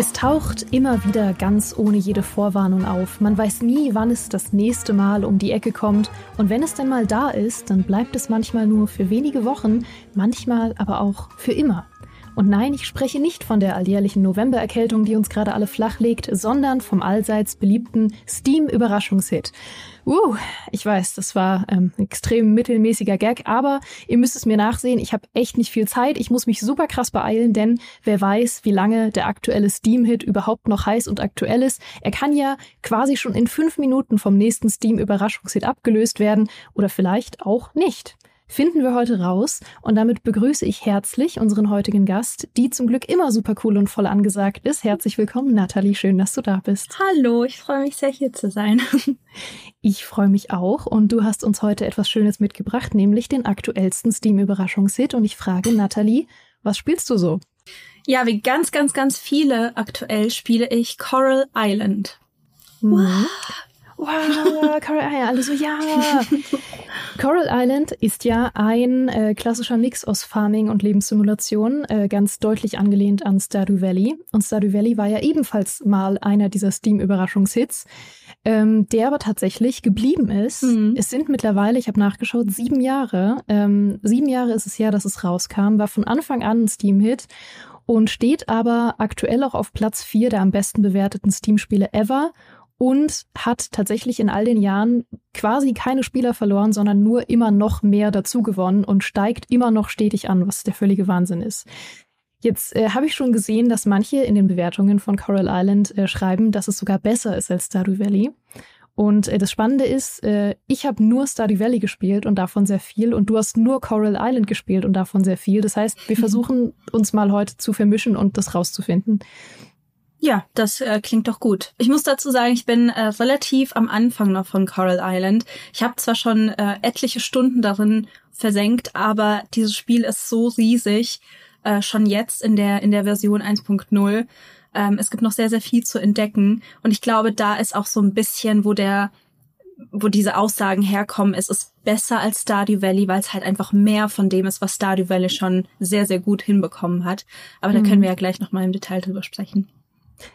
Es taucht immer wieder ganz ohne jede Vorwarnung auf. Man weiß nie, wann es das nächste Mal um die Ecke kommt. Und wenn es denn mal da ist, dann bleibt es manchmal nur für wenige Wochen, manchmal aber auch für immer. Und nein, ich spreche nicht von der alljährlichen Novembererkältung, die uns gerade alle flach legt, sondern vom allseits beliebten Steam-Überraschungshit. Uh, ich weiß, das war ähm, extrem mittelmäßiger Gag, aber ihr müsst es mir nachsehen. Ich habe echt nicht viel Zeit. Ich muss mich super krass beeilen, denn wer weiß, wie lange der aktuelle Steam-Hit überhaupt noch heiß und aktuell ist. Er kann ja quasi schon in fünf Minuten vom nächsten Steam-Überraschungshit abgelöst werden oder vielleicht auch nicht finden wir heute raus. Und damit begrüße ich herzlich unseren heutigen Gast, die zum Glück immer super cool und voll angesagt ist. Herzlich willkommen, Nathalie. Schön, dass du da bist. Hallo, ich freue mich sehr, hier zu sein. ich freue mich auch. Und du hast uns heute etwas Schönes mitgebracht, nämlich den aktuellsten Steam-Überraschungshit. Und ich frage Nathalie, was spielst du so? Ja, wie ganz, ganz, ganz viele aktuell spiele ich Coral Island. Mhm. Wow, Coral Island, alle so, ja. Coral Island ist ja ein äh, klassischer Mix aus Farming und Lebenssimulation, äh, ganz deutlich angelehnt an Stardew Valley. Und Stardew Valley war ja ebenfalls mal einer dieser Steam-Überraschungshits, ähm, der aber tatsächlich geblieben ist. Mhm. Es sind mittlerweile, ich habe nachgeschaut, sieben Jahre. Ähm, sieben Jahre ist es her, dass es rauskam, war von Anfang an ein Steam-Hit und steht aber aktuell auch auf Platz vier der am besten bewerteten Steam-Spiele ever und hat tatsächlich in all den Jahren quasi keine Spieler verloren, sondern nur immer noch mehr dazu gewonnen und steigt immer noch stetig an, was der völlige Wahnsinn ist. Jetzt äh, habe ich schon gesehen, dass manche in den Bewertungen von Coral Island äh, schreiben, dass es sogar besser ist als Stardew Valley. Und äh, das Spannende ist, äh, ich habe nur Stardew Valley gespielt und davon sehr viel und du hast nur Coral Island gespielt und davon sehr viel. Das heißt, wir versuchen uns mal heute zu vermischen und das rauszufinden. Ja, das äh, klingt doch gut. Ich muss dazu sagen, ich bin äh, relativ am Anfang noch von Coral Island. Ich habe zwar schon äh, etliche Stunden darin versenkt, aber dieses Spiel ist so riesig, äh, schon jetzt in der in der Version 1.0. Ähm, es gibt noch sehr sehr viel zu entdecken und ich glaube, da ist auch so ein bisschen, wo der wo diese Aussagen herkommen, es ist besser als Stardew Valley, weil es halt einfach mehr von dem ist, was Stardew Valley schon sehr, sehr gut hinbekommen hat. Aber mhm. da können wir ja gleich nochmal im Detail drüber sprechen.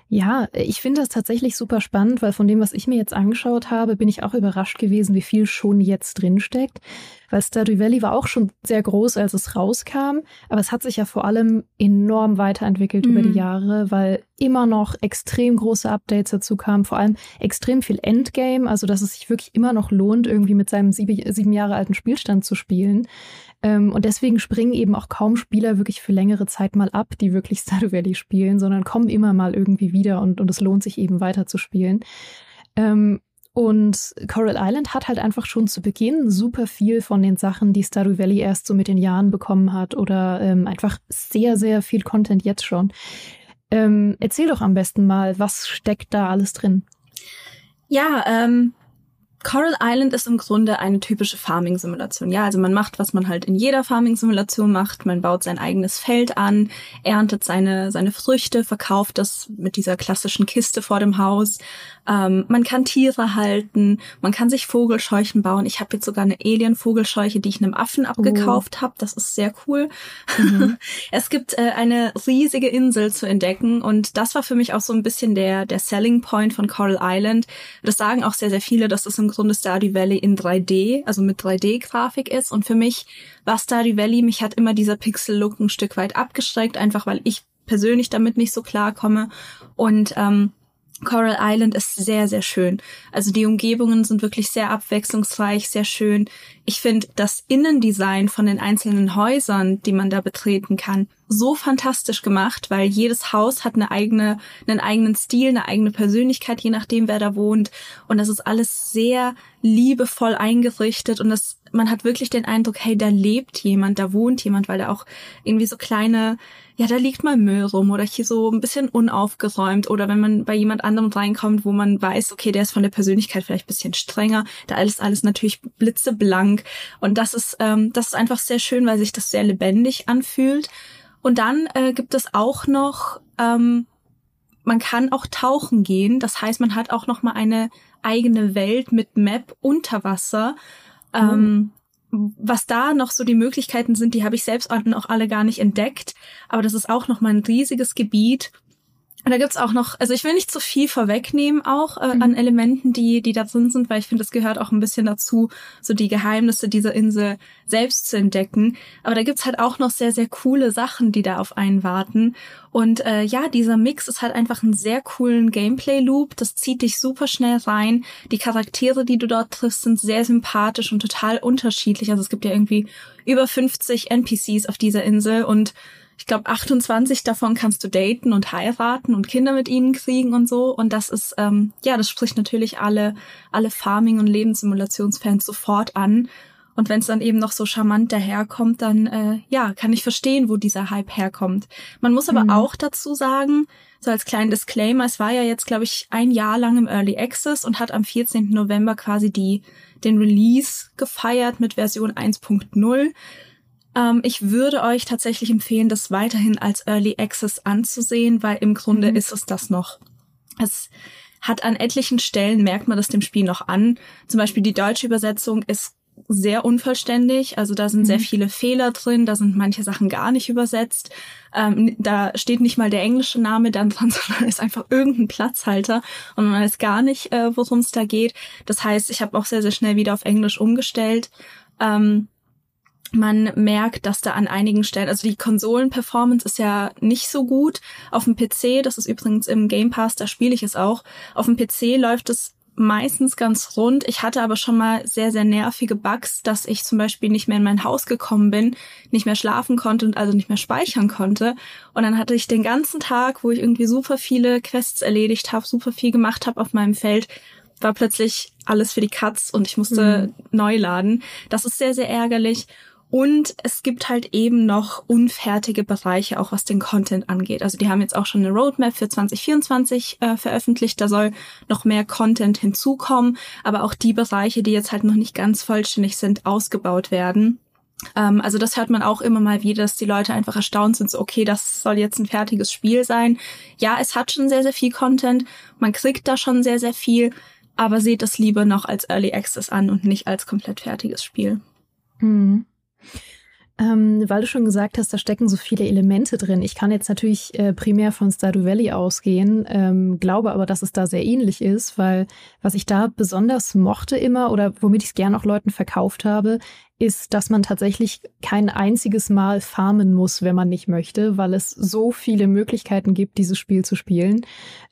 Ja, ich finde das tatsächlich super spannend, weil von dem, was ich mir jetzt angeschaut habe, bin ich auch überrascht gewesen, wie viel schon jetzt drinsteckt. Weil Stardew Valley war auch schon sehr groß, als es rauskam, aber es hat sich ja vor allem enorm weiterentwickelt mhm. über die mhm. Jahre, weil immer noch extrem große Updates dazu kamen, vor allem extrem viel Endgame, also dass es sich wirklich immer noch lohnt, irgendwie mit seinem sieben, sieben Jahre alten Spielstand zu spielen. Ähm, und deswegen springen eben auch kaum Spieler wirklich für längere Zeit mal ab, die wirklich Stardew Valley spielen, sondern kommen immer mal irgendwie wieder und, und es lohnt sich eben weiter zu spielen. Ähm, und Coral Island hat halt einfach schon zu Beginn super viel von den Sachen, die Stardew Valley erst so mit den Jahren bekommen hat oder ähm, einfach sehr, sehr viel Content jetzt schon. Ähm, erzähl doch am besten mal, was steckt da alles drin? Ja, ähm, Coral Island ist im Grunde eine typische Farming-Simulation. Ja, also man macht, was man halt in jeder Farming-Simulation macht. Man baut sein eigenes Feld an, erntet seine, seine Früchte, verkauft das mit dieser klassischen Kiste vor dem Haus. Ähm, man kann Tiere halten, man kann sich Vogelscheuchen bauen. Ich habe jetzt sogar eine Alien-Vogelscheuche, die ich einem Affen abgekauft oh. habe. Das ist sehr cool. Mhm. es gibt äh, eine riesige Insel zu entdecken und das war für mich auch so ein bisschen der, der Selling Point von Coral Island. Das sagen auch sehr, sehr viele, dass es im Grunde Stardew Valley in 3D, also mit 3D-Grafik ist. Und für mich war Stardew Valley, mich hat immer dieser Pixel-Look ein Stück weit abgeschreckt, einfach weil ich persönlich damit nicht so klarkomme. Und ähm, Coral Island ist sehr, sehr schön. Also die Umgebungen sind wirklich sehr abwechslungsreich, sehr schön. Ich finde das Innendesign von den einzelnen Häusern, die man da betreten kann, so fantastisch gemacht, weil jedes Haus hat eine eigene, einen eigenen Stil, eine eigene Persönlichkeit, je nachdem, wer da wohnt. Und das ist alles sehr liebevoll eingerichtet. Und das, man hat wirklich den Eindruck, hey, da lebt jemand, da wohnt jemand, weil da auch irgendwie so kleine, ja, da liegt mal Müll rum oder hier so ein bisschen unaufgeräumt. Oder wenn man bei jemand anderem reinkommt, wo man weiß, okay, der ist von der Persönlichkeit vielleicht bisschen strenger, da ist alles natürlich blitzeblank. Und das ist, ähm, das ist einfach sehr schön, weil sich das sehr lebendig anfühlt und dann äh, gibt es auch noch, ähm, man kann auch tauchen gehen. Das heißt, man hat auch noch mal eine eigene Welt mit Map unter Wasser. Mhm. Ähm, was da noch so die Möglichkeiten sind, die habe ich selbst auch alle gar nicht entdeckt. Aber das ist auch noch mal ein riesiges Gebiet Und da gibt's auch noch, also ich will nicht zu viel vorwegnehmen auch äh, mhm. an Elementen, die die da drin sind, weil ich finde, es gehört auch ein bisschen dazu, so die Geheimnisse dieser Insel selbst zu entdecken. Aber da gibt's halt auch noch sehr sehr coole Sachen, die da auf einen warten. Und äh, ja, dieser Mix ist halt einfach einen sehr coolen Gameplay-Loop. Das zieht dich super schnell rein. Die Charaktere, die du dort triffst, sind sehr sympathisch und total unterschiedlich. Also es gibt ja irgendwie über 50 NPCs auf dieser Insel und ich glaube, 28 davon kannst du daten und heiraten und Kinder mit ihnen kriegen und so. Und das ist, ähm, ja, das spricht natürlich alle, alle Farming- und Lebenssimulationsfans sofort an. Und wenn es dann eben noch so charmant daherkommt, dann äh, ja, kann ich verstehen, wo dieser Hype herkommt. Man muss aber mhm. auch dazu sagen, so als kleinen Disclaimer, es war ja jetzt, glaube ich, ein Jahr lang im Early Access und hat am 14. November quasi die den Release gefeiert mit Version 1.0. Ähm, ich würde euch tatsächlich empfehlen, das weiterhin als Early Access anzusehen, weil im Grunde mhm. ist es das noch. Es hat an etlichen Stellen, merkt man das dem Spiel noch an. Zum Beispiel die deutsche Übersetzung ist sehr unvollständig. Also da sind mhm. sehr viele Fehler drin, da sind manche Sachen gar nicht übersetzt. Ähm, da steht nicht mal der englische Name dann dran, sondern ist einfach irgendein Platzhalter und man weiß gar nicht, äh, worum es da geht. Das heißt, ich habe auch sehr, sehr schnell wieder auf Englisch umgestellt. Ähm, man merkt, dass da an einigen Stellen, also die Konsolen-Performance ist ja nicht so gut. Auf dem PC, das ist übrigens im Game Pass, da spiele ich es auch. Auf dem PC läuft es meistens ganz rund. Ich hatte aber schon mal sehr, sehr nervige Bugs, dass ich zum Beispiel nicht mehr in mein Haus gekommen bin, nicht mehr schlafen konnte und also nicht mehr speichern konnte. Und dann hatte ich den ganzen Tag, wo ich irgendwie super viele Quests erledigt habe, super viel gemacht habe auf meinem Feld, war plötzlich alles für die Katz und ich musste mhm. neu laden. Das ist sehr, sehr ärgerlich. Und es gibt halt eben noch unfertige Bereiche, auch was den Content angeht. Also die haben jetzt auch schon eine Roadmap für 2024 äh, veröffentlicht. Da soll noch mehr Content hinzukommen. Aber auch die Bereiche, die jetzt halt noch nicht ganz vollständig sind, ausgebaut werden. Ähm, also das hört man auch immer mal wieder, dass die Leute einfach erstaunt sind, so okay, das soll jetzt ein fertiges Spiel sein. Ja, es hat schon sehr, sehr viel Content. Man kriegt da schon sehr, sehr viel. Aber seht es lieber noch als Early Access an und nicht als komplett fertiges Spiel. Hm. Ähm, weil du schon gesagt hast, da stecken so viele Elemente drin. Ich kann jetzt natürlich äh, primär von Stardew Valley ausgehen, ähm, glaube aber, dass es da sehr ähnlich ist, weil was ich da besonders mochte immer oder womit ich es gern auch Leuten verkauft habe, ist, dass man tatsächlich kein einziges Mal farmen muss, wenn man nicht möchte, weil es so viele Möglichkeiten gibt, dieses Spiel zu spielen.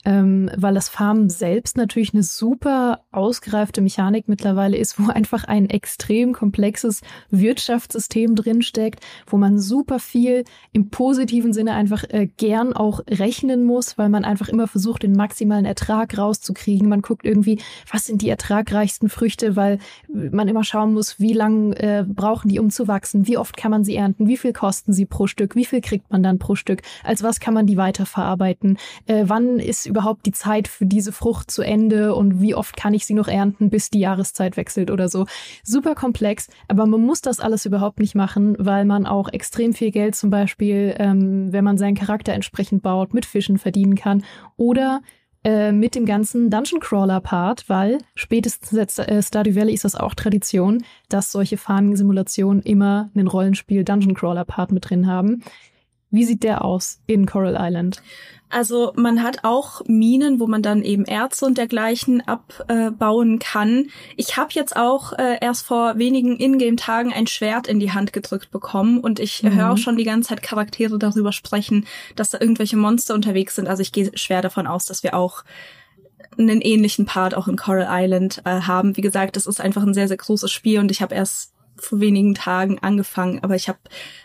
Ähm, weil das Farmen selbst natürlich eine super ausgereifte Mechanik mittlerweile ist, wo einfach ein extrem komplexes Wirtschaftssystem drinsteckt, wo man super viel im positiven Sinne einfach äh, gern auch rechnen muss, weil man einfach immer versucht, den maximalen Ertrag rauszukriegen. Man guckt irgendwie, was sind die ertragreichsten Früchte, weil man immer schauen muss, wie lang äh, äh, brauchen die, um zu wachsen? Wie oft kann man sie ernten? Wie viel kosten sie pro Stück? Wie viel kriegt man dann pro Stück? Als was kann man die weiterverarbeiten? Äh, wann ist überhaupt die Zeit für diese Frucht zu Ende? Und wie oft kann ich sie noch ernten, bis die Jahreszeit wechselt oder so? Super komplex, aber man muss das alles überhaupt nicht machen, weil man auch extrem viel Geld zum Beispiel, ähm, wenn man seinen Charakter entsprechend baut, mit Fischen verdienen kann. Oder äh, mit dem ganzen Dungeon Crawler Part, weil spätestens seit äh, Stardew Valley ist das auch Tradition, dass solche Farming-Simulationen immer einen Rollenspiel Dungeon Crawler Part mit drin haben. Wie sieht der aus in Coral Island? Also man hat auch Minen, wo man dann eben Erze und dergleichen abbauen kann. Ich habe jetzt auch äh, erst vor wenigen Ingame-Tagen ein Schwert in die Hand gedrückt bekommen und ich mhm. höre auch schon die ganze Zeit Charaktere darüber sprechen, dass da irgendwelche Monster unterwegs sind. Also ich gehe schwer davon aus, dass wir auch einen ähnlichen Part auch in Coral Island äh, haben. Wie gesagt, das ist einfach ein sehr, sehr großes Spiel und ich habe erst vor wenigen Tagen angefangen, aber ich habe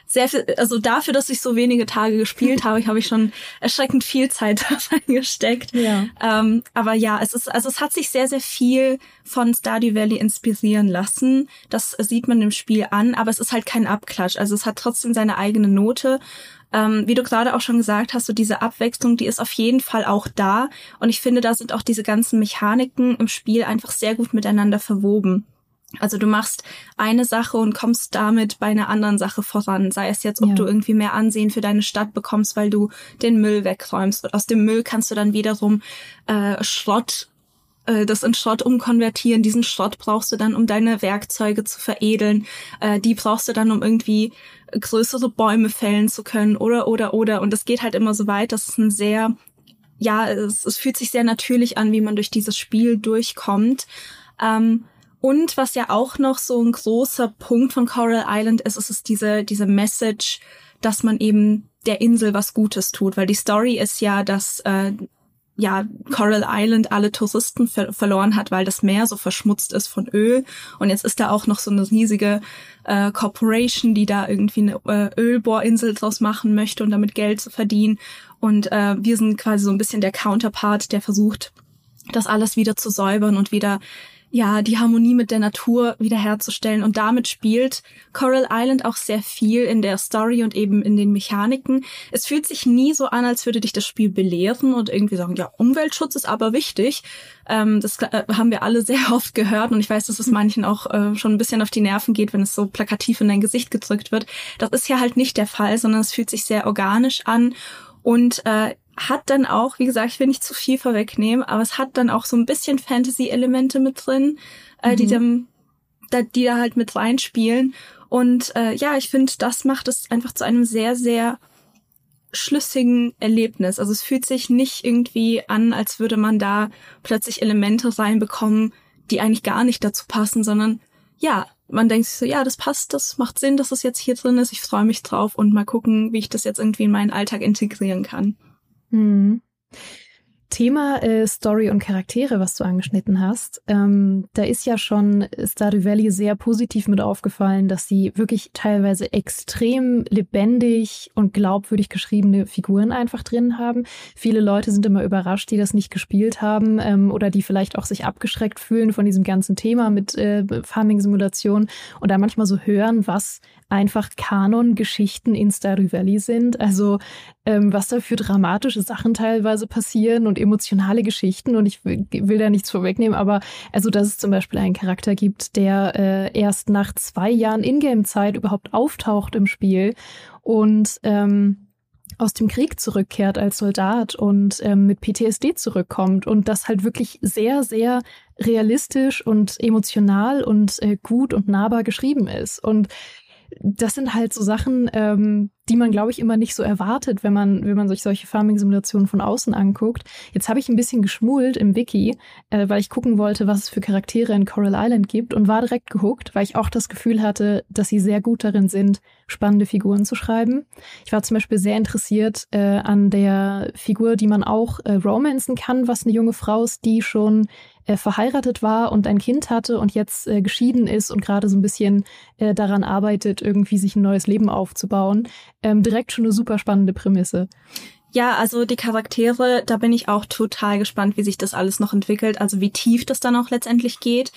sehr viel, also dafür, dass ich so wenige Tage gespielt habe, habe ich schon erschreckend viel Zeit da reingesteckt. Ja. Ähm, aber ja, es ist, also es hat sich sehr, sehr viel von Stardew Valley inspirieren lassen. Das sieht man im Spiel an, aber es ist halt kein Abklatsch. Also es hat trotzdem seine eigene Note. Ähm, wie du gerade auch schon gesagt hast, so diese Abwechslung, die ist auf jeden Fall auch da. Und ich finde, da sind auch diese ganzen Mechaniken im Spiel einfach sehr gut miteinander verwoben. Also du machst eine Sache und kommst damit bei einer anderen Sache voran. Sei es jetzt, ob ja. du irgendwie mehr Ansehen für deine Stadt bekommst, weil du den Müll wegräumst. Und aus dem Müll kannst du dann wiederum äh, Schrott äh, das in Schrott umkonvertieren. Diesen Schrott brauchst du dann, um deine Werkzeuge zu veredeln. Äh, die brauchst du dann, um irgendwie größere Bäume fällen zu können oder oder oder. Und es geht halt immer so weit, dass es ein sehr ja, es, es fühlt sich sehr natürlich an, wie man durch dieses Spiel durchkommt. Ähm, und was ja auch noch so ein großer Punkt von Coral Island ist, ist es diese, diese Message, dass man eben der Insel was Gutes tut, weil die Story ist ja, dass äh, ja Coral Island alle Touristen ver verloren hat, weil das Meer so verschmutzt ist von Öl. Und jetzt ist da auch noch so eine riesige äh, Corporation, die da irgendwie eine äh, Ölbohrinsel draus machen möchte und damit Geld zu verdienen. Und äh, wir sind quasi so ein bisschen der Counterpart, der versucht, das alles wieder zu säubern und wieder ja, die Harmonie mit der Natur wiederherzustellen. Und damit spielt Coral Island auch sehr viel in der Story und eben in den Mechaniken. Es fühlt sich nie so an, als würde dich das Spiel belehren und irgendwie sagen, ja, Umweltschutz ist aber wichtig. Ähm, das äh, haben wir alle sehr oft gehört und ich weiß, dass es manchen auch äh, schon ein bisschen auf die Nerven geht, wenn es so plakativ in dein Gesicht gedrückt wird. Das ist ja halt nicht der Fall, sondern es fühlt sich sehr organisch an und äh, hat dann auch, wie gesagt, ich will nicht zu viel vorwegnehmen, aber es hat dann auch so ein bisschen Fantasy-Elemente mit drin, äh, mhm. die, dem, da, die da halt mit reinspielen. Und äh, ja, ich finde, das macht es einfach zu einem sehr, sehr schlüssigen Erlebnis. Also es fühlt sich nicht irgendwie an, als würde man da plötzlich Elemente reinbekommen, die eigentlich gar nicht dazu passen, sondern ja, man denkt sich so, ja, das passt, das macht Sinn, dass es das jetzt hier drin ist, ich freue mich drauf und mal gucken, wie ich das jetzt irgendwie in meinen Alltag integrieren kann. Mhm. Thema äh, Story und Charaktere, was du angeschnitten hast. Ähm, da ist ja schon Stardew Valley sehr positiv mit aufgefallen, dass sie wirklich teilweise extrem lebendig und glaubwürdig geschriebene Figuren einfach drin haben. Viele Leute sind immer überrascht, die das nicht gespielt haben ähm, oder die vielleicht auch sich abgeschreckt fühlen von diesem ganzen Thema mit äh, Farming-Simulation und da manchmal so hören, was einfach Kanon-Geschichten in Stardew Valley sind. Also ähm, was da für dramatische Sachen teilweise passieren und emotionale Geschichten. Und ich will, will da nichts vorwegnehmen, aber also, dass es zum Beispiel einen Charakter gibt, der äh, erst nach zwei Jahren Ingame-Zeit überhaupt auftaucht im Spiel und ähm, aus dem Krieg zurückkehrt als Soldat und ähm, mit PTSD zurückkommt und das halt wirklich sehr, sehr realistisch und emotional und äh, gut und nahbar geschrieben ist. Und das sind halt so Sachen, ähm, die man, glaube ich, immer nicht so erwartet, wenn man, wenn man sich solche Farming-Simulationen von außen anguckt. Jetzt habe ich ein bisschen geschmult im Wiki, äh, weil ich gucken wollte, was es für Charaktere in Coral Island gibt und war direkt gehuckt, weil ich auch das Gefühl hatte, dass sie sehr gut darin sind, spannende Figuren zu schreiben. Ich war zum Beispiel sehr interessiert äh, an der Figur, die man auch äh, romanzen kann, was eine junge Frau ist, die schon verheiratet war und ein Kind hatte und jetzt äh, geschieden ist und gerade so ein bisschen äh, daran arbeitet, irgendwie sich ein neues Leben aufzubauen. Ähm, direkt schon eine super spannende Prämisse. Ja, also die Charaktere, da bin ich auch total gespannt, wie sich das alles noch entwickelt, also wie tief das dann auch letztendlich geht.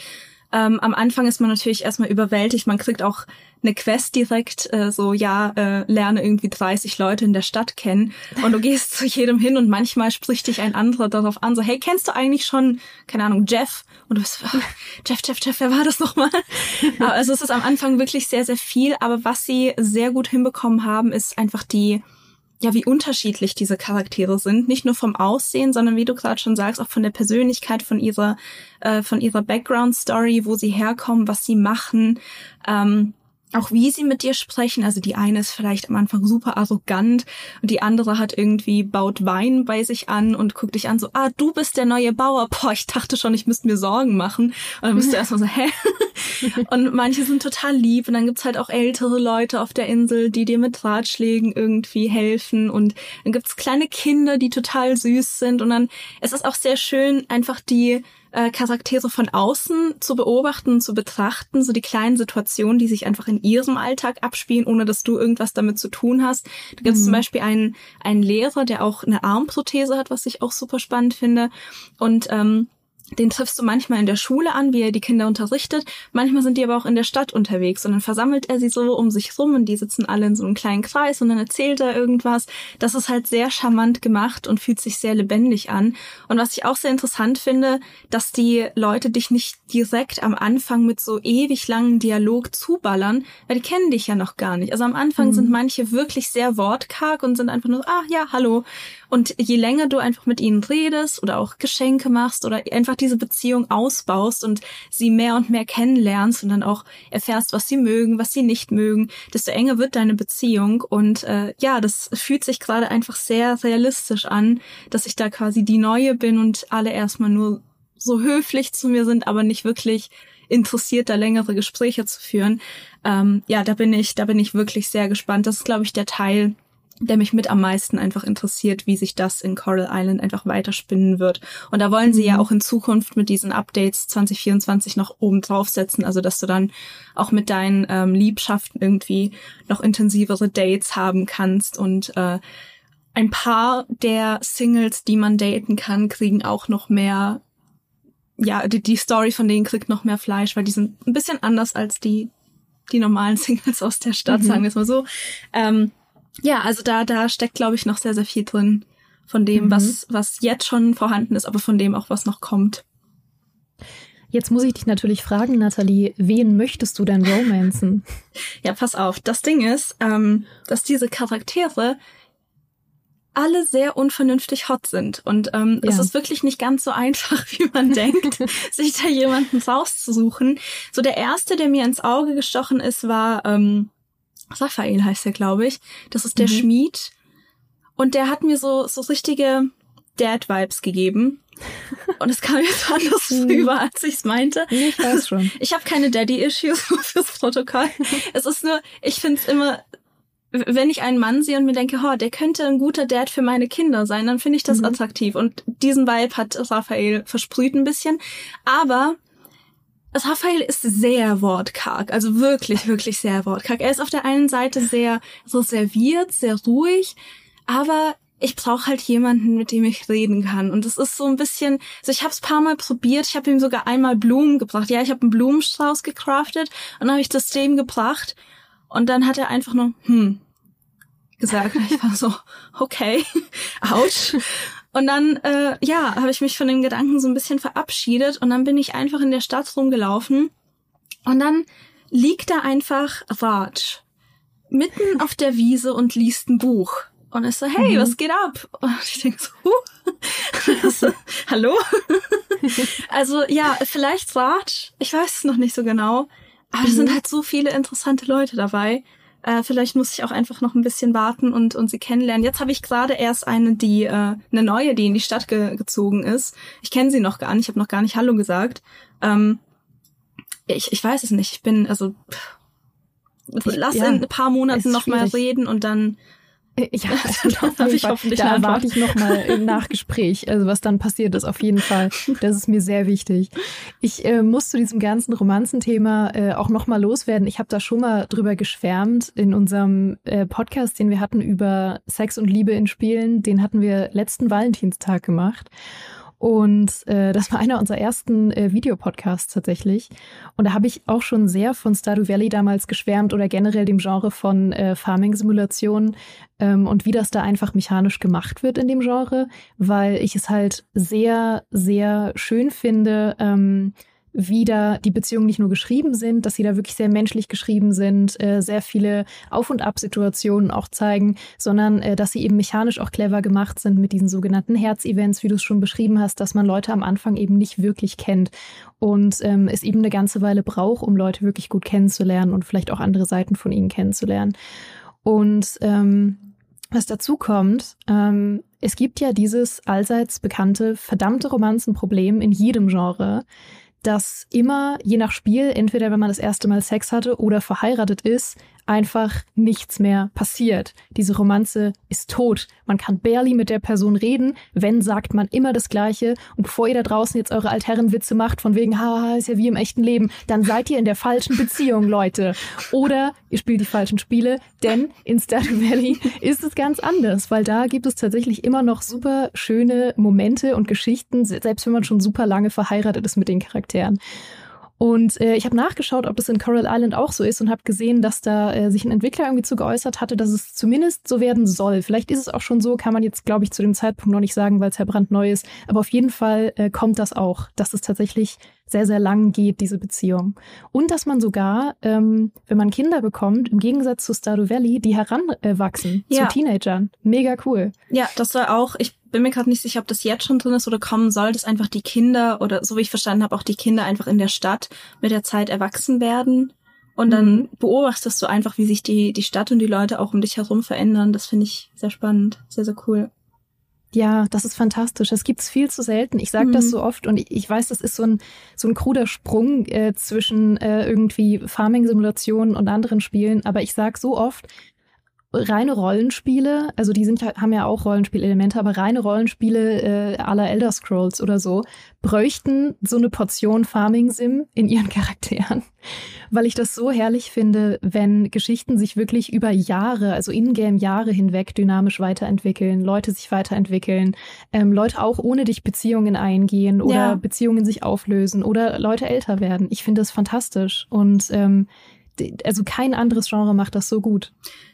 Ähm, am Anfang ist man natürlich erstmal überwältigt. Man kriegt auch eine Quest direkt, äh, so ja, äh, lerne irgendwie 30 Leute in der Stadt kennen. Und du gehst zu jedem hin und manchmal spricht dich ein anderer darauf an, so, hey, kennst du eigentlich schon, keine Ahnung, Jeff? Und du bist, Jeff, Jeff, Jeff, wer war das nochmal? also es ist am Anfang wirklich sehr, sehr viel, aber was sie sehr gut hinbekommen haben, ist einfach die ja, wie unterschiedlich diese Charaktere sind. Nicht nur vom Aussehen, sondern wie du gerade schon sagst, auch von der Persönlichkeit, von ihrer, äh, von ihrer Background-Story, wo sie herkommen, was sie machen. Ähm, auch wie sie mit dir sprechen. Also die eine ist vielleicht am Anfang super arrogant und die andere hat irgendwie baut Wein bei sich an und guckt dich an so, ah, du bist der neue Bauer. Boah, ich dachte schon, ich müsste mir Sorgen machen. Und dann bist du erstmal so, hä? und manche sind total lieb und dann gibt's halt auch ältere Leute auf der Insel, die dir mit Ratschlägen irgendwie helfen und dann gibt's kleine Kinder, die total süß sind und dann es ist auch sehr schön, einfach die äh, Charaktere von außen zu beobachten, zu betrachten, so die kleinen Situationen, die sich einfach in ihrem Alltag abspielen, ohne dass du irgendwas damit zu tun hast. Da gibt es mhm. zum Beispiel einen, einen Lehrer, der auch eine Armprothese hat, was ich auch super spannend finde. Und ähm, den triffst du manchmal in der Schule an, wie er die Kinder unterrichtet. Manchmal sind die aber auch in der Stadt unterwegs und dann versammelt er sie so um sich rum und die sitzen alle in so einem kleinen Kreis und dann erzählt er irgendwas. Das ist halt sehr charmant gemacht und fühlt sich sehr lebendig an. Und was ich auch sehr interessant finde, dass die Leute dich nicht direkt am Anfang mit so ewig langen Dialog zuballern, weil die kennen dich ja noch gar nicht. Also am Anfang mhm. sind manche wirklich sehr wortkarg und sind einfach nur, ah ja, hallo. Und je länger du einfach mit ihnen redest oder auch Geschenke machst oder einfach diese Beziehung ausbaust und sie mehr und mehr kennenlernst und dann auch erfährst, was sie mögen, was sie nicht mögen, desto enger wird deine Beziehung. Und äh, ja, das fühlt sich gerade einfach sehr realistisch an, dass ich da quasi die Neue bin und alle erstmal nur so höflich zu mir sind, aber nicht wirklich interessiert, da längere Gespräche zu führen. Ähm, ja, da bin ich, da bin ich wirklich sehr gespannt. Das ist, glaube ich, der Teil, der mich mit am meisten einfach interessiert, wie sich das in Coral Island einfach weiterspinnen wird. Und da wollen sie ja mhm. auch in Zukunft mit diesen Updates 2024 noch oben draufsetzen, also dass du dann auch mit deinen ähm, Liebschaften irgendwie noch intensivere Dates haben kannst und äh, ein paar der Singles, die man daten kann, kriegen auch noch mehr, ja, die, die Story von denen kriegt noch mehr Fleisch, weil die sind ein bisschen anders als die, die normalen Singles aus der Stadt, mhm. sagen wir es mal so. Ähm, ja, also da, da steckt, glaube ich, noch sehr, sehr viel drin von dem, mhm. was, was jetzt schon vorhanden ist, aber von dem auch, was noch kommt. Jetzt muss ich dich natürlich fragen, Nathalie, wen möchtest du denn romanzen? ja, pass auf. Das Ding ist, ähm, dass diese Charaktere alle sehr unvernünftig hot sind. Und ähm, ja. es ist wirklich nicht ganz so einfach, wie man denkt, sich da jemanden rauszusuchen. So der erste, der mir ins Auge gestochen ist, war ähm, Raphael heißt er, glaube ich. Das ist der mhm. Schmied. Und der hat mir so, so richtige Dad-Vibes gegeben. Und es kam jetzt anders mhm. rüber, als ich es meinte. Ich weiß schon. Ich habe keine Daddy-Issues fürs Protokoll. Es ist nur, ich finde es immer, wenn ich einen Mann sehe und mir denke, oh, der könnte ein guter Dad für meine Kinder sein, dann finde ich das mhm. attraktiv. Und diesen Vibe hat Raphael versprüht ein bisschen. Aber Raphael ist sehr wortkarg, also wirklich, wirklich sehr wortkarg. Er ist auf der einen Seite sehr reserviert, sehr ruhig, aber ich brauche halt jemanden, mit dem ich reden kann. Und es ist so ein bisschen, also ich habe es paar Mal probiert, ich habe ihm sogar einmal Blumen gebracht. Ja, ich habe einen Blumenstrauß gecraftet und dann habe ich das dem gebracht. Und dann hat er einfach nur, hm, gesagt. Ich war so, okay, ouch. Und dann, äh, ja, habe ich mich von dem Gedanken so ein bisschen verabschiedet und dann bin ich einfach in der Stadt rumgelaufen und dann liegt da einfach Raj mitten auf der Wiese und liest ein Buch. Und ist so, hey, mhm. was geht ab? Und ich denke so, huh. hallo? also ja, vielleicht Raj, ich weiß es noch nicht so genau, aber mhm. es sind halt so viele interessante Leute dabei. Äh, vielleicht muss ich auch einfach noch ein bisschen warten und, und sie kennenlernen. Jetzt habe ich gerade erst eine, die, äh, eine neue, die in die Stadt ge gezogen ist. Ich kenne sie noch gar nicht, ich habe noch gar nicht Hallo gesagt. Ähm, ich, ich weiß es nicht. Ich bin, also pff, lass ja, in ein paar Monaten noch mal reden und dann ja, also auf jeden Fall. da erwarte ich noch mal im Nachgespräch, also was dann passiert ist, auf jeden Fall. Das ist mir sehr wichtig. Ich äh, muss zu diesem ganzen Romanzenthema äh, auch noch mal loswerden. Ich habe da schon mal drüber geschwärmt in unserem äh, Podcast, den wir hatten über Sex und Liebe in Spielen. Den hatten wir letzten Valentinstag gemacht. Und äh, das war einer unserer ersten äh, Videopodcasts tatsächlich. Und da habe ich auch schon sehr von Stardew Valley damals geschwärmt oder generell dem Genre von äh, Farming-Simulationen ähm, und wie das da einfach mechanisch gemacht wird in dem Genre, weil ich es halt sehr, sehr schön finde, ähm, wie da die Beziehungen nicht nur geschrieben sind, dass sie da wirklich sehr menschlich geschrieben sind, äh, sehr viele Auf- und Ab-Situationen auch zeigen, sondern äh, dass sie eben mechanisch auch clever gemacht sind mit diesen sogenannten Herz-Events, wie du es schon beschrieben hast, dass man Leute am Anfang eben nicht wirklich kennt und ähm, es eben eine ganze Weile braucht, um Leute wirklich gut kennenzulernen und vielleicht auch andere Seiten von ihnen kennenzulernen. Und ähm, was dazu kommt, ähm, es gibt ja dieses allseits bekannte verdammte Romanzenproblem in jedem Genre, dass immer, je nach Spiel, entweder wenn man das erste Mal Sex hatte oder verheiratet ist, einfach nichts mehr passiert. Diese Romanze ist tot. Man kann barely mit der Person reden. Wenn, sagt man immer das Gleiche. Und bevor ihr da draußen jetzt eure Altherrenwitze macht, von wegen, haha, ist ja wie im echten Leben, dann seid ihr in der falschen Beziehung, Leute. Oder ihr spielt die falschen Spiele, denn in Stardew Valley ist es ganz anders, weil da gibt es tatsächlich immer noch super schöne Momente und Geschichten, selbst wenn man schon super lange verheiratet ist mit den Charakteren. Und äh, ich habe nachgeschaut, ob das in Coral Island auch so ist und habe gesehen, dass da äh, sich ein Entwickler irgendwie zu geäußert hatte, dass es zumindest so werden soll. Vielleicht ist es auch schon so, kann man jetzt, glaube ich, zu dem Zeitpunkt noch nicht sagen, weil es ja brandneu ist. Aber auf jeden Fall äh, kommt das auch, dass es tatsächlich sehr, sehr lang geht, diese Beziehung. Und dass man sogar, ähm, wenn man Kinder bekommt, im Gegensatz zu Stardew Valley, die heranwachsen äh, ja. zu Teenagern. Mega cool. Ja, das soll auch, ich bin mir gerade nicht sicher, ob das jetzt schon drin ist oder kommen soll, dass einfach die Kinder oder so wie ich verstanden habe, auch die Kinder einfach in der Stadt mit der Zeit erwachsen werden. Und dann mhm. beobachtest du einfach, wie sich die, die Stadt und die Leute auch um dich herum verändern. Das finde ich sehr spannend, sehr, sehr cool. Ja, das ist fantastisch. Das gibt's viel zu selten. Ich sage mhm. das so oft und ich weiß, das ist so ein so ein kruder Sprung äh, zwischen äh, irgendwie Farming-Simulationen und anderen Spielen. Aber ich sag so oft, reine Rollenspiele, also die sind ja, haben ja auch Rollenspielelemente, aber reine Rollenspiele äh, aller Elder Scrolls oder so, bräuchten so eine Portion Farming Sim in ihren Charakteren. Weil ich das so herrlich finde, wenn Geschichten sich wirklich über Jahre, also in-game Jahre hinweg dynamisch weiterentwickeln, Leute sich weiterentwickeln, ähm, Leute auch ohne dich Beziehungen eingehen oder ja. Beziehungen sich auflösen oder Leute älter werden. Ich finde das fantastisch und ähm, also kein anderes Genre macht das so gut.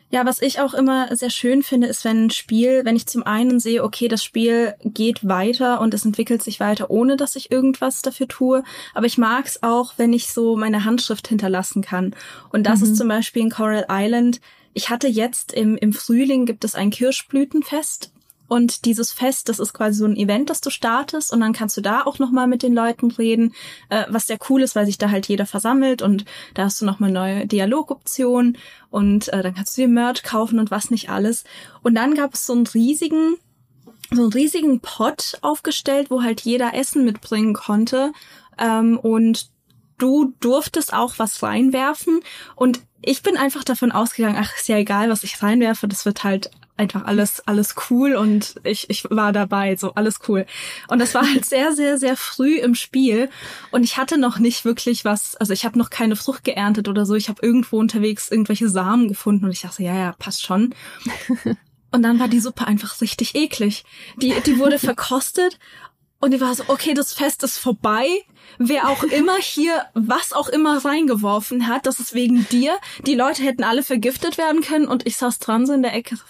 Ja, was ich auch immer sehr schön finde, ist, wenn ein Spiel, wenn ich zum einen sehe, okay, das Spiel geht weiter und es entwickelt sich weiter, ohne dass ich irgendwas dafür tue. Aber ich mag es auch, wenn ich so meine Handschrift hinterlassen kann. Und das mhm. ist zum Beispiel in Coral Island. Ich hatte jetzt im, im Frühling gibt es ein Kirschblütenfest und dieses Fest, das ist quasi so ein Event, das du startest. Und dann kannst du da auch nochmal mit den Leuten reden, äh, was sehr cool ist, weil sich da halt jeder versammelt. Und da hast du nochmal neue Dialogoptionen. Und äh, dann kannst du dir Merch kaufen und was nicht alles. Und dann gab es so einen riesigen, so einen riesigen Pot aufgestellt, wo halt jeder Essen mitbringen konnte. Ähm, und du durftest auch was reinwerfen. Und ich bin einfach davon ausgegangen, ach, ist ja egal, was ich reinwerfe, das wird halt einfach alles, alles cool und ich, ich war dabei, so alles cool. Und das war halt sehr, sehr, sehr früh im Spiel und ich hatte noch nicht wirklich was, also ich habe noch keine Frucht geerntet oder so. Ich habe irgendwo unterwegs irgendwelche Samen gefunden und ich dachte, ja, ja, passt schon. Und dann war die Suppe einfach richtig eklig. Die, die wurde verkostet und die war so, okay, das Fest ist vorbei wer auch immer hier was auch immer reingeworfen hat, das ist wegen dir. Die Leute hätten alle vergiftet werden können und ich saß dran so in der Ecke.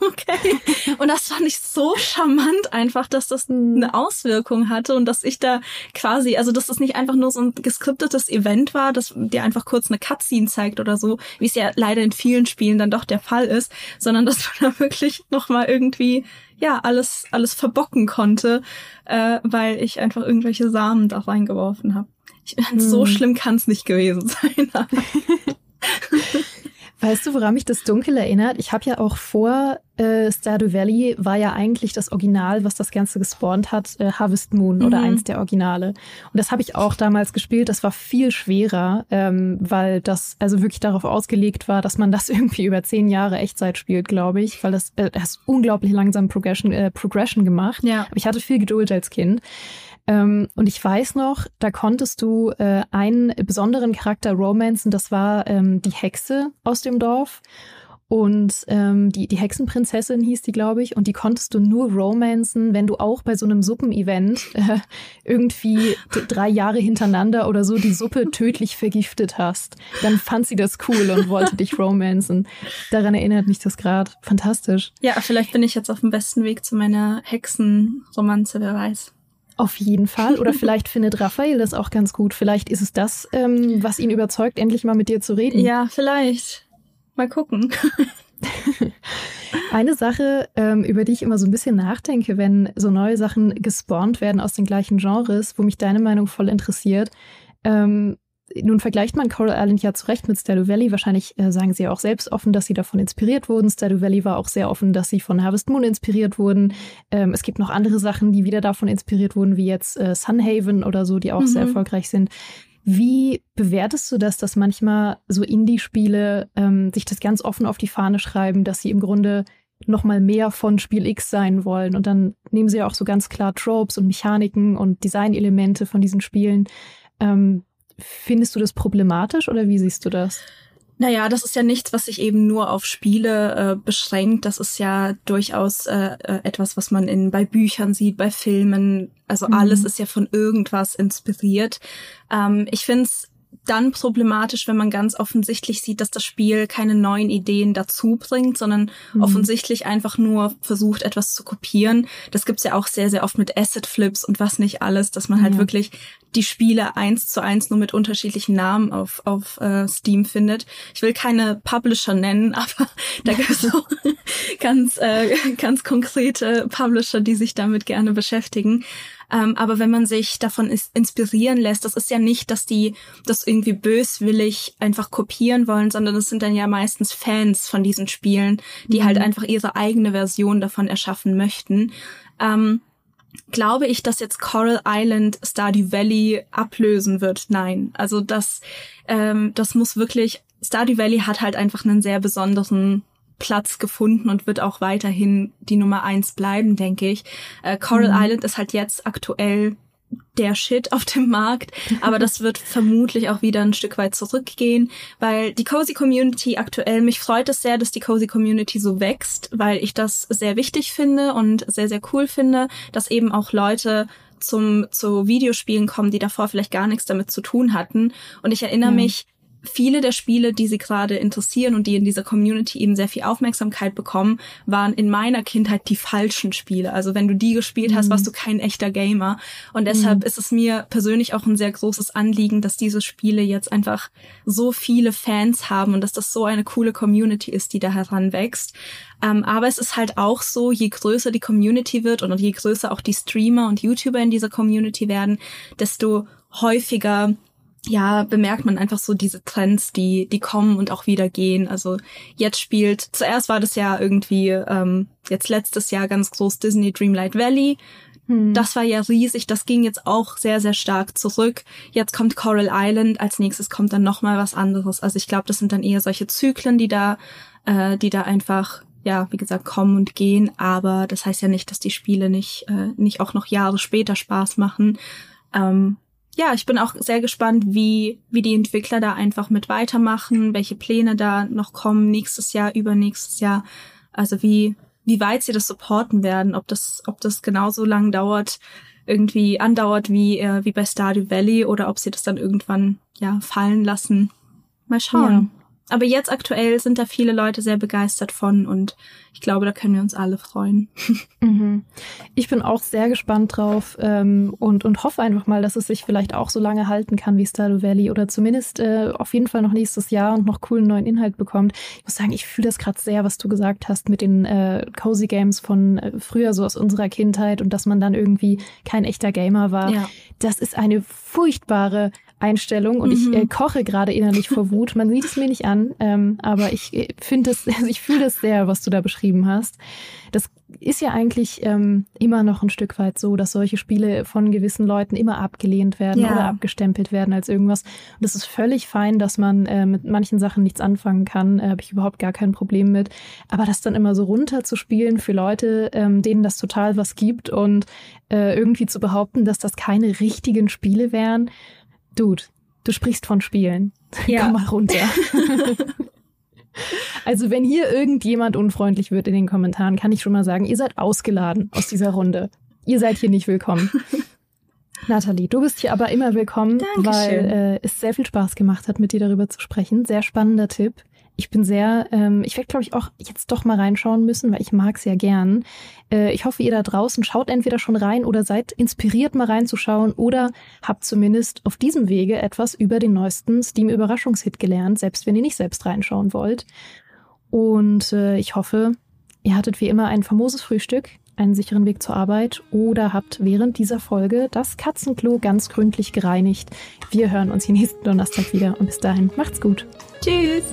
Okay. Und das fand ich so charmant einfach, dass das eine Auswirkung hatte und dass ich da quasi, also dass das nicht einfach nur so ein geskriptetes Event war, das dir einfach kurz eine Cutscene zeigt oder so, wie es ja leider in vielen Spielen dann doch der Fall ist, sondern dass du da wirklich nochmal irgendwie ja alles alles verbocken konnte, äh, weil ich einfach irgendwelche Samen da reingeworfen habe. Ich, hm. So schlimm kann es nicht gewesen sein. Weißt du, woran mich das dunkel erinnert? Ich habe ja auch vor äh, Stardew Valley war ja eigentlich das Original, was das Ganze gespawnt hat, äh, Harvest Moon mhm. oder eins der Originale. Und das habe ich auch damals gespielt. Das war viel schwerer, ähm, weil das also wirklich darauf ausgelegt war, dass man das irgendwie über zehn Jahre Echtzeit spielt, glaube ich, weil das, äh, das unglaublich langsam Progression, äh, Progression gemacht. Ja. Aber ich hatte viel Geduld als Kind. Ähm, und ich weiß noch, da konntest du äh, einen besonderen Charakter romanzen, das war ähm, die Hexe aus dem Dorf. Und ähm, die, die Hexenprinzessin hieß die, glaube ich, und die konntest du nur romanzen, wenn du auch bei so einem Suppenevent äh, irgendwie drei Jahre hintereinander oder so die Suppe tödlich vergiftet hast. Dann fand sie das cool und wollte dich romanzen. Daran erinnert mich das gerade. Fantastisch. Ja, vielleicht bin ich jetzt auf dem besten Weg zu meiner Hexenromanze, wer weiß. Auf jeden Fall. Oder vielleicht findet Raphael das auch ganz gut. Vielleicht ist es das, ähm, was ihn überzeugt, endlich mal mit dir zu reden. Ja, vielleicht. Mal gucken. Eine Sache, ähm, über die ich immer so ein bisschen nachdenke, wenn so neue Sachen gespawnt werden aus den gleichen Genres, wo mich deine Meinung voll interessiert, ähm, nun vergleicht man Coral Island ja zu Recht mit Stardew Valley. Wahrscheinlich äh, sagen sie ja auch selbst offen, dass sie davon inspiriert wurden. Stardew Valley war auch sehr offen, dass sie von Harvest Moon inspiriert wurden. Ähm, es gibt noch andere Sachen, die wieder davon inspiriert wurden, wie jetzt äh, Sunhaven oder so, die auch mhm. sehr erfolgreich sind. Wie bewertest du das, dass manchmal so Indie-Spiele ähm, sich das ganz offen auf die Fahne schreiben, dass sie im Grunde noch mal mehr von Spiel X sein wollen und dann nehmen sie ja auch so ganz klar Tropes und Mechaniken und Designelemente von diesen Spielen. Ähm, Findest du das problematisch oder wie siehst du das? Naja, das ist ja nichts, was sich eben nur auf Spiele äh, beschränkt. Das ist ja durchaus äh, äh, etwas, was man in bei Büchern sieht, bei Filmen. Also mhm. alles ist ja von irgendwas inspiriert. Ähm, ich finde es dann problematisch, wenn man ganz offensichtlich sieht, dass das Spiel keine neuen Ideen dazu bringt, sondern mhm. offensichtlich einfach nur versucht, etwas zu kopieren. Das gibt's ja auch sehr, sehr oft mit Asset Flips und was nicht alles, dass man halt ja. wirklich die Spiele eins zu eins nur mit unterschiedlichen Namen auf, auf äh, Steam findet. Ich will keine Publisher nennen, aber da gibt es auch ganz, äh, ganz konkrete Publisher, die sich damit gerne beschäftigen. Ähm, aber wenn man sich davon inspirieren lässt, das ist ja nicht, dass die das irgendwie böswillig einfach kopieren wollen, sondern das sind dann ja meistens Fans von diesen Spielen, die mhm. halt einfach ihre eigene Version davon erschaffen möchten. Ähm, glaube ich, dass jetzt Coral Island Stardew Valley ablösen wird? Nein. Also das, ähm, das muss wirklich, Stardew Valley hat halt einfach einen sehr besonderen Platz gefunden und wird auch weiterhin die Nummer eins bleiben, denke ich. Äh, Coral mhm. Island ist halt jetzt aktuell der Shit auf dem Markt, aber das wird vermutlich auch wieder ein Stück weit zurückgehen, weil die Cozy Community aktuell, mich freut es sehr, dass die Cozy Community so wächst, weil ich das sehr wichtig finde und sehr, sehr cool finde, dass eben auch Leute zum, zu Videospielen kommen, die davor vielleicht gar nichts damit zu tun hatten. Und ich erinnere ja. mich, viele der Spiele, die sie gerade interessieren und die in dieser Community eben sehr viel Aufmerksamkeit bekommen, waren in meiner Kindheit die falschen Spiele. Also wenn du die gespielt hast, mhm. warst du kein echter Gamer. Und deshalb mhm. ist es mir persönlich auch ein sehr großes Anliegen, dass diese Spiele jetzt einfach so viele Fans haben und dass das so eine coole Community ist, die da heranwächst. Ähm, aber es ist halt auch so, je größer die Community wird und je größer auch die Streamer und YouTuber in dieser Community werden, desto häufiger ja, bemerkt man einfach so diese Trends, die, die kommen und auch wieder gehen. Also jetzt spielt, zuerst war das ja irgendwie, ähm, jetzt letztes Jahr ganz groß Disney Dreamlight Valley. Hm. Das war ja riesig, das ging jetzt auch sehr, sehr stark zurück. Jetzt kommt Coral Island, als nächstes kommt dann nochmal was anderes. Also ich glaube, das sind dann eher solche Zyklen, die da, äh, die da einfach ja, wie gesagt, kommen und gehen, aber das heißt ja nicht, dass die Spiele nicht, äh, nicht auch noch Jahre später Spaß machen. Ähm, ja, ich bin auch sehr gespannt, wie, wie die Entwickler da einfach mit weitermachen, welche Pläne da noch kommen nächstes Jahr, übernächstes Jahr. Also wie, wie weit sie das supporten werden, ob das, ob das genauso lang dauert, irgendwie andauert wie, äh, wie bei Stardew Valley oder ob sie das dann irgendwann, ja, fallen lassen. Mal schauen. Ja. Aber jetzt aktuell sind da viele Leute sehr begeistert von und ich glaube, da können wir uns alle freuen. Mhm. Ich bin auch sehr gespannt drauf ähm, und, und hoffe einfach mal, dass es sich vielleicht auch so lange halten kann wie Stardew Valley oder zumindest äh, auf jeden Fall noch nächstes Jahr und noch coolen neuen Inhalt bekommt. Ich muss sagen, ich fühle das gerade sehr, was du gesagt hast mit den äh, Cozy Games von äh, früher, so aus unserer Kindheit und dass man dann irgendwie kein echter Gamer war. Ja. Das ist eine furchtbare Einstellung und mhm. ich äh, koche gerade innerlich vor Wut. Man sieht es mir nicht an, ähm, aber ich äh, finde es, also ich fühle das sehr, was du da beschrieben hast. Das ist ja eigentlich ähm, immer noch ein Stück weit so, dass solche Spiele von gewissen Leuten immer abgelehnt werden ja. oder abgestempelt werden als irgendwas. Und es ist völlig fein, dass man äh, mit manchen Sachen nichts anfangen kann. Äh, Habe ich überhaupt gar kein Problem mit. Aber das dann immer so runterzuspielen für Leute, ähm, denen das total was gibt und äh, irgendwie zu behaupten, dass das keine richtigen Spiele wären, Dude, du sprichst von Spielen. Ja. Komm mal runter. also wenn hier irgendjemand unfreundlich wird in den Kommentaren, kann ich schon mal sagen, ihr seid ausgeladen aus dieser Runde. Ihr seid hier nicht willkommen. Nathalie, du bist hier aber immer willkommen, Dankeschön. weil äh, es sehr viel Spaß gemacht hat, mit dir darüber zu sprechen. Sehr spannender Tipp. Ich bin sehr, ähm, ich werde, glaube ich, auch jetzt doch mal reinschauen müssen, weil ich mag es ja gern. Äh, ich hoffe, ihr da draußen schaut entweder schon rein oder seid inspiriert, mal reinzuschauen oder habt zumindest auf diesem Wege etwas über den neuesten Steam-Überraschungshit gelernt, selbst wenn ihr nicht selbst reinschauen wollt. Und äh, ich hoffe, ihr hattet wie immer ein famoses Frühstück, einen sicheren Weg zur Arbeit oder habt während dieser Folge das Katzenklo ganz gründlich gereinigt. Wir hören uns hier nächsten Donnerstag wieder und bis dahin macht's gut. Tschüss.